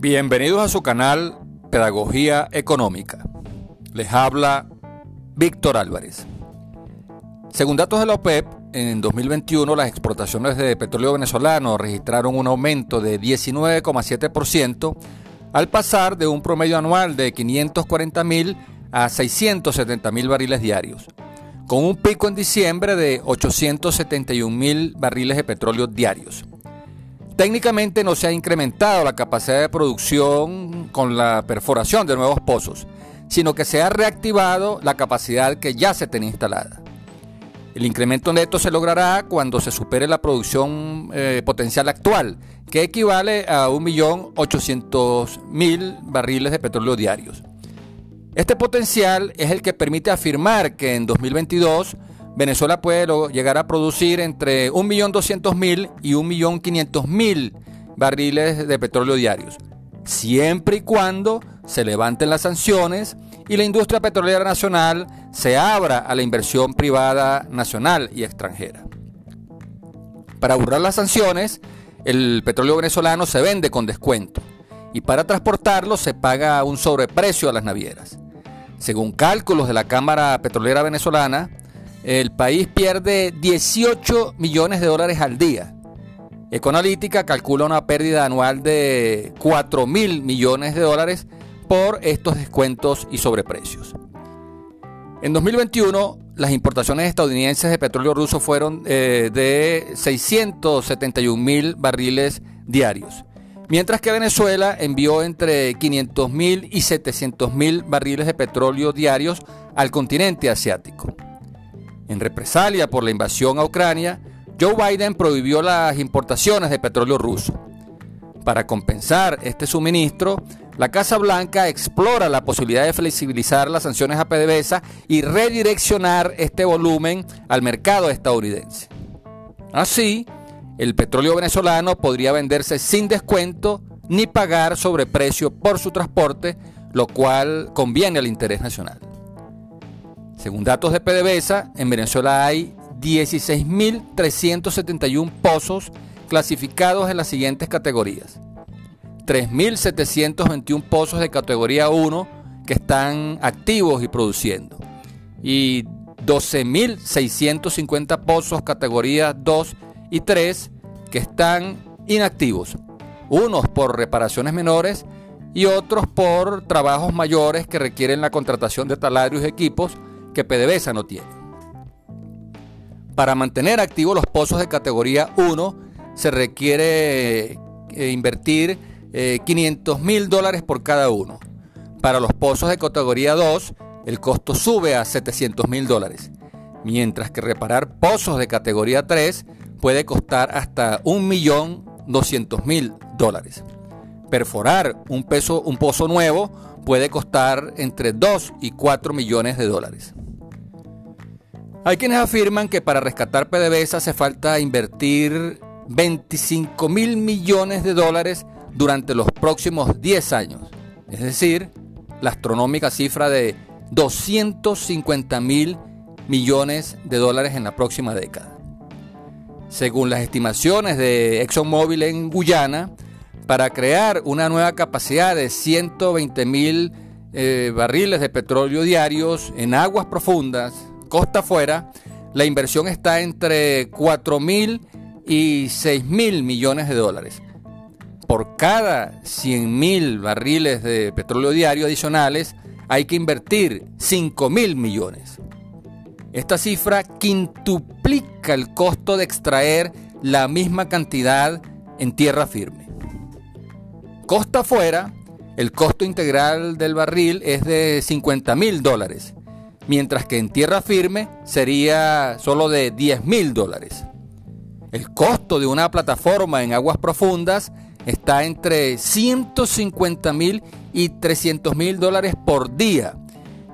Bienvenidos a su canal Pedagogía Económica. Les habla Víctor Álvarez. Según datos de la OPEP, en 2021 las exportaciones de petróleo venezolano registraron un aumento de 19,7% al pasar de un promedio anual de 540 mil a 670 mil barriles diarios, con un pico en diciembre de 871 mil barriles de petróleo diarios. Técnicamente no se ha incrementado la capacidad de producción con la perforación de nuevos pozos, sino que se ha reactivado la capacidad que ya se tenía instalada. El incremento neto se logrará cuando se supere la producción eh, potencial actual, que equivale a 1.800.000 barriles de petróleo diarios. Este potencial es el que permite afirmar que en 2022 Venezuela puede llegar a producir entre 1.200.000 y 1.500.000 barriles de petróleo diarios, siempre y cuando se levanten las sanciones y la industria petrolera nacional se abra a la inversión privada nacional y extranjera. Para burlar las sanciones, el petróleo venezolano se vende con descuento y para transportarlo se paga un sobreprecio a las navieras. Según cálculos de la Cámara Petrolera Venezolana, el país pierde 18 millones de dólares al día. Econalítica calcula una pérdida anual de 4 mil millones de dólares por estos descuentos y sobreprecios. En 2021, las importaciones estadounidenses de petróleo ruso fueron eh, de 671 mil barriles diarios, mientras que Venezuela envió entre 500 mil y 700 mil barriles de petróleo diarios al continente asiático. En represalia por la invasión a Ucrania, Joe Biden prohibió las importaciones de petróleo ruso. Para compensar este suministro, la Casa Blanca explora la posibilidad de flexibilizar las sanciones a PDVSA y redireccionar este volumen al mercado estadounidense. Así, el petróleo venezolano podría venderse sin descuento ni pagar sobreprecio por su transporte, lo cual conviene al interés nacional. Según datos de PDVSA, en Venezuela hay 16.371 pozos clasificados en las siguientes categorías. 3.721 pozos de categoría 1 que están activos y produciendo. Y 12.650 pozos categoría 2 y 3 que están inactivos. Unos por reparaciones menores y otros por trabajos mayores que requieren la contratación de talarios y equipos que PDVSA no tiene. Para mantener activos los pozos de categoría 1 se requiere eh, invertir 500 eh, mil dólares por cada uno. Para los pozos de categoría 2 el costo sube a 700 mil dólares, mientras que reparar pozos de categoría 3 puede costar hasta 1.200.000 dólares. Perforar un, peso, un pozo nuevo puede costar entre 2 y 4 millones de dólares. Hay quienes afirman que para rescatar PDVSA hace falta invertir 25 mil millones de dólares durante los próximos 10 años, es decir, la astronómica cifra de 250 mil millones de dólares en la próxima década. Según las estimaciones de ExxonMobil en Guyana, para crear una nueva capacidad de 120 mil eh, barriles de petróleo diarios en aguas profundas, costa afuera, la inversión está entre 4 mil y 6 mil millones de dólares. Por cada 100 mil barriles de petróleo diario adicionales, hay que invertir 5 mil millones. Esta cifra quintuplica el costo de extraer la misma cantidad en tierra firme. Costa afuera, el costo integral del barril es de 50 mil dólares, mientras que en tierra firme sería solo de 10 mil dólares. El costo de una plataforma en aguas profundas está entre 150 mil y 300 mil dólares por día,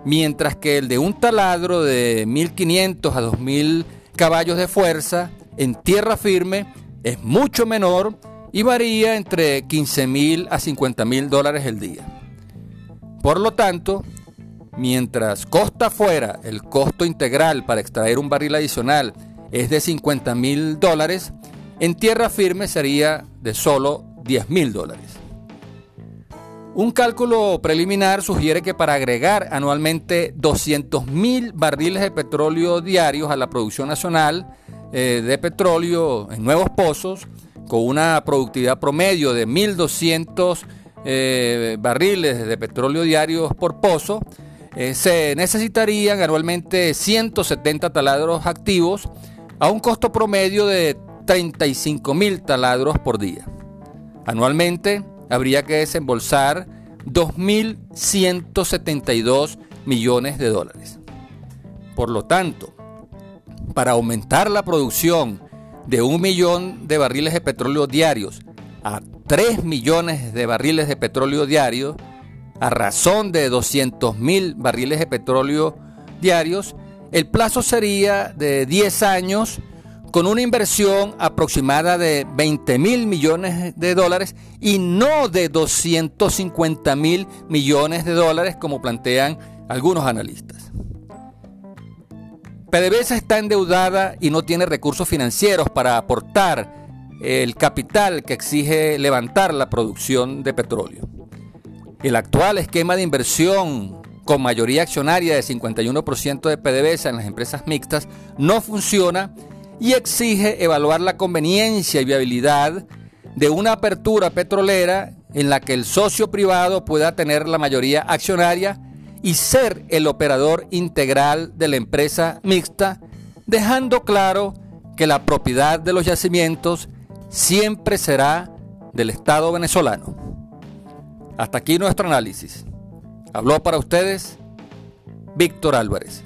mientras que el de un taladro de 1.500 a 2.000 caballos de fuerza en tierra firme es mucho menor y varía entre 15 mil a 50 mil dólares el día. Por lo tanto, mientras costa afuera el costo integral para extraer un barril adicional es de 50 mil dólares, en tierra firme sería de solo 10 mil dólares. Un cálculo preliminar sugiere que para agregar anualmente 200.000 barriles de petróleo diarios a la producción nacional eh, de petróleo en nuevos pozos, con una productividad promedio de 1.200 eh, barriles de petróleo diarios por pozo, eh, se necesitarían anualmente 170 taladros activos a un costo promedio de 35 mil taladros por día. Anualmente habría que desembolsar 2.172 millones de dólares. Por lo tanto, para aumentar la producción de un millón de barriles de petróleo diarios a 3 millones de barriles de petróleo diarios, a razón de 200 mil barriles de petróleo diarios, el plazo sería de 10 años con una inversión aproximada de 20 mil millones de dólares y no de 250 mil millones de dólares como plantean algunos analistas. PDVSA está endeudada y no tiene recursos financieros para aportar el capital que exige levantar la producción de petróleo. El actual esquema de inversión con mayoría accionaria de 51% de PDVSA en las empresas mixtas no funciona y exige evaluar la conveniencia y viabilidad de una apertura petrolera en la que el socio privado pueda tener la mayoría accionaria y ser el operador integral de la empresa mixta, dejando claro que la propiedad de los yacimientos siempre será del Estado venezolano. Hasta aquí nuestro análisis. Habló para ustedes Víctor Álvarez.